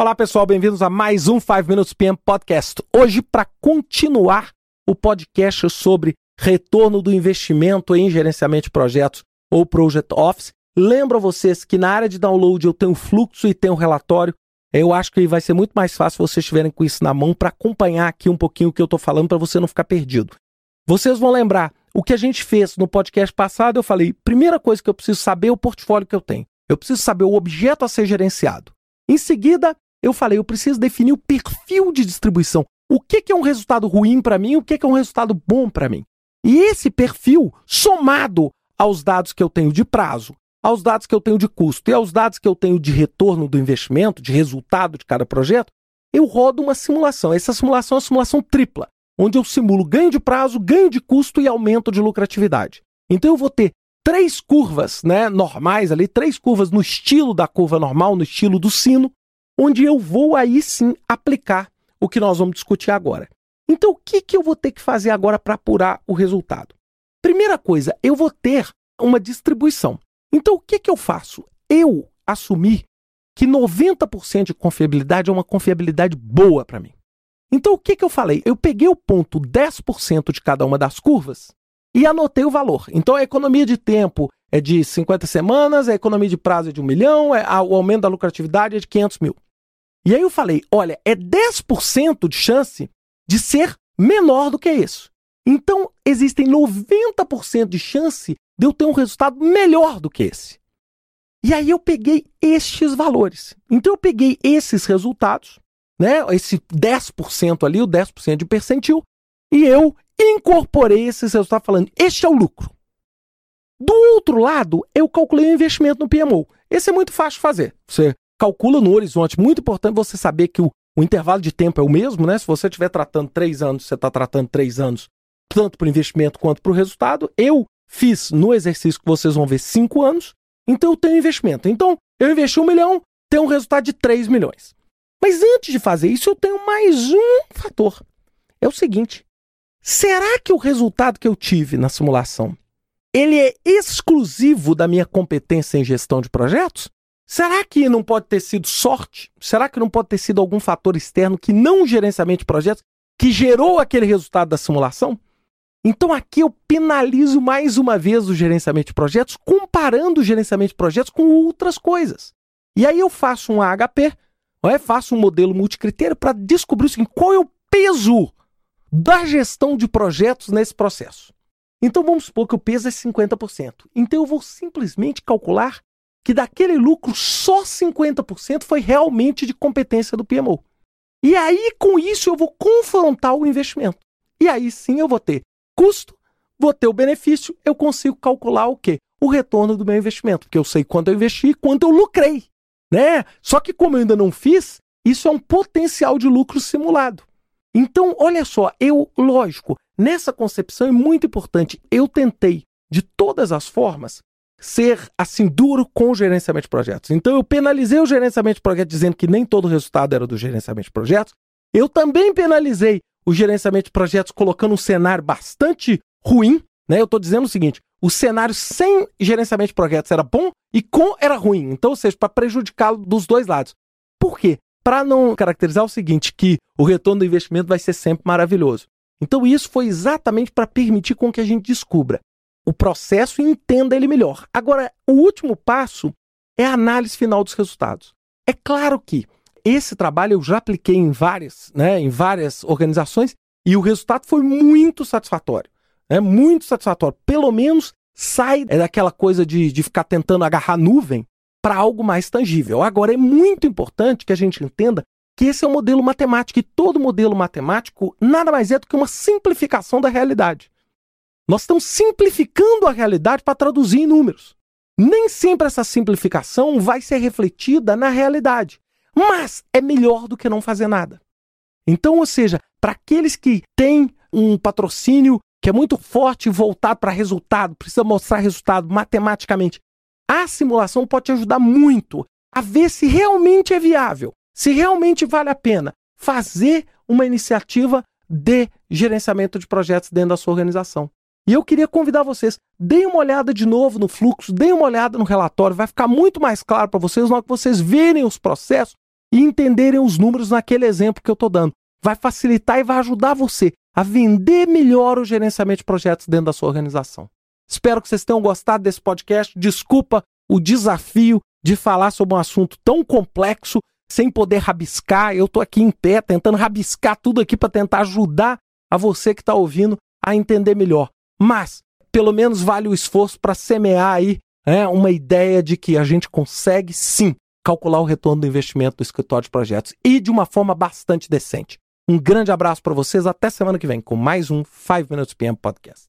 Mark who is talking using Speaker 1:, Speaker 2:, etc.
Speaker 1: Olá, pessoal, bem-vindos a mais um 5 Minutes PM Podcast. Hoje, para continuar o podcast sobre retorno do investimento em gerenciamento de projetos ou Project Office, lembro a vocês que na área de download eu tenho fluxo e tenho relatório. Eu acho que vai ser muito mais fácil vocês estiverem com isso na mão para acompanhar aqui um pouquinho o que eu estou falando para você não ficar perdido. Vocês vão lembrar o que a gente fez no podcast passado. Eu falei: primeira coisa que eu preciso saber é o portfólio que eu tenho. Eu preciso saber o objeto a ser gerenciado. Em seguida, eu falei, eu preciso definir o perfil de distribuição. O que, é um resultado ruim para mim o que, que é um resultado bom para mim. E esse perfil, somado aos dados que eu tenho de prazo, aos dados que eu tenho de custo e aos dados que eu tenho de retorno do investimento, de resultado de cada projeto, eu rodo uma simulação. Essa simulação é uma simulação tripla, onde eu simulo ganho de prazo, ganho de custo e aumento de lucratividade. Então eu vou ter três curvas né, normais ali, três curvas no estilo da curva normal, no estilo do sino, onde eu vou aí sim aplicar o que nós vamos discutir agora. Então, o que, que eu vou ter que fazer agora para apurar o resultado? Primeira coisa, eu vou ter uma distribuição. Então, o que, que eu faço? Eu assumir que 90% de confiabilidade é uma confiabilidade boa para mim. Então, o que, que eu falei? Eu peguei o ponto 10% de cada uma das curvas e anotei o valor. Então, a economia de tempo é de 50 semanas, a economia de prazo é de 1 milhão, é, o aumento da lucratividade é de 500 mil. E aí eu falei: olha, é 10% de chance de ser menor do que isso. Então, existem 90% de chance de eu ter um resultado melhor do que esse. E aí eu peguei estes valores. Então eu peguei esses resultados, né, esse 10% ali, o 10% de percentil, e eu incorporei esses resultados falando, este é o lucro. Do outro lado, eu calculei o investimento no PMO. Esse é muito fácil de fazer. Você calcula no horizonte. Muito importante você saber que o, o intervalo de tempo é o mesmo, né? Se você estiver tratando três anos, você está tratando três anos, tanto para o investimento quanto para o resultado. Eu fiz no exercício que vocês vão ver cinco anos, então eu tenho investimento. Então, eu investi um milhão, tenho um resultado de 3 milhões. Mas antes de fazer isso, eu tenho mais um fator. É o seguinte: será que o resultado que eu tive na simulação ele é exclusivo da minha competência em gestão de projetos? Será que não pode ter sido sorte? Será que não pode ter sido algum fator externo que não gerenciamento de projetos que gerou aquele resultado da simulação? Então aqui eu penalizo mais uma vez o gerenciamento de projetos, comparando o gerenciamento de projetos com outras coisas. E aí eu faço um AHP, é? faço um modelo multicritério para descobrir o seguinte, qual é o peso da gestão de projetos nesse processo. Então vamos supor que o peso é 50%. Então eu vou simplesmente calcular que daquele lucro só 50% foi realmente de competência do PMO. E aí, com isso, eu vou confrontar o investimento. E aí sim eu vou ter custo, vou ter o benefício, eu consigo calcular o quê? O retorno do meu investimento, porque eu sei quanto eu investi e quanto eu lucrei. Né? Só que como eu ainda não fiz, isso é um potencial de lucro simulado. Então, olha só, eu, lógico, nessa concepção é muito importante. Eu tentei, de todas as formas, ser assim duro com o gerenciamento de projetos. Então eu penalizei o gerenciamento de projetos dizendo que nem todo o resultado era do gerenciamento de projetos. Eu também penalizei o gerenciamento de projetos colocando um cenário bastante ruim, né? Eu estou dizendo o seguinte: o cenário sem gerenciamento de projetos era bom e com era ruim. Então, ou seja, para prejudicá-lo dos dois lados. Por quê? Para não caracterizar o seguinte, que o retorno do investimento vai ser sempre maravilhoso. Então, isso foi exatamente para permitir com que a gente descubra o processo e entenda ele melhor. Agora, o último passo é a análise final dos resultados. É claro que esse trabalho eu já apliquei em várias, né, em várias organizações e o resultado foi muito satisfatório. É muito satisfatório. Pelo menos sai daquela coisa de, de ficar tentando agarrar nuvem para algo mais tangível. Agora, é muito importante que a gente entenda que esse é um modelo matemático e todo modelo matemático nada mais é do que uma simplificação da realidade. Nós estamos simplificando a realidade para traduzir em números. Nem sempre essa simplificação vai ser refletida na realidade, mas é melhor do que não fazer nada. Então, ou seja, para aqueles que têm um patrocínio que é muito forte e voltado para resultado, precisa mostrar resultado matematicamente, a simulação pode te ajudar muito a ver se realmente é viável, se realmente vale a pena fazer uma iniciativa de gerenciamento de projetos dentro da sua organização. E eu queria convidar vocês, deem uma olhada de novo no fluxo, deem uma olhada no relatório, vai ficar muito mais claro para vocês na hora que vocês verem os processos, e entenderem os números naquele exemplo que eu estou dando. Vai facilitar e vai ajudar você a vender melhor o gerenciamento de projetos dentro da sua organização. Espero que vocês tenham gostado desse podcast. Desculpa o desafio de falar sobre um assunto tão complexo sem poder rabiscar. Eu estou aqui em pé tentando rabiscar tudo aqui para tentar ajudar a você que está ouvindo a entender melhor. Mas pelo menos vale o esforço para semear aí né, uma ideia de que a gente consegue sim calcular o retorno do investimento do escritório de projetos e de uma forma bastante decente. Um grande abraço para vocês, até semana que vem com mais um 5 Minutes PM Podcast.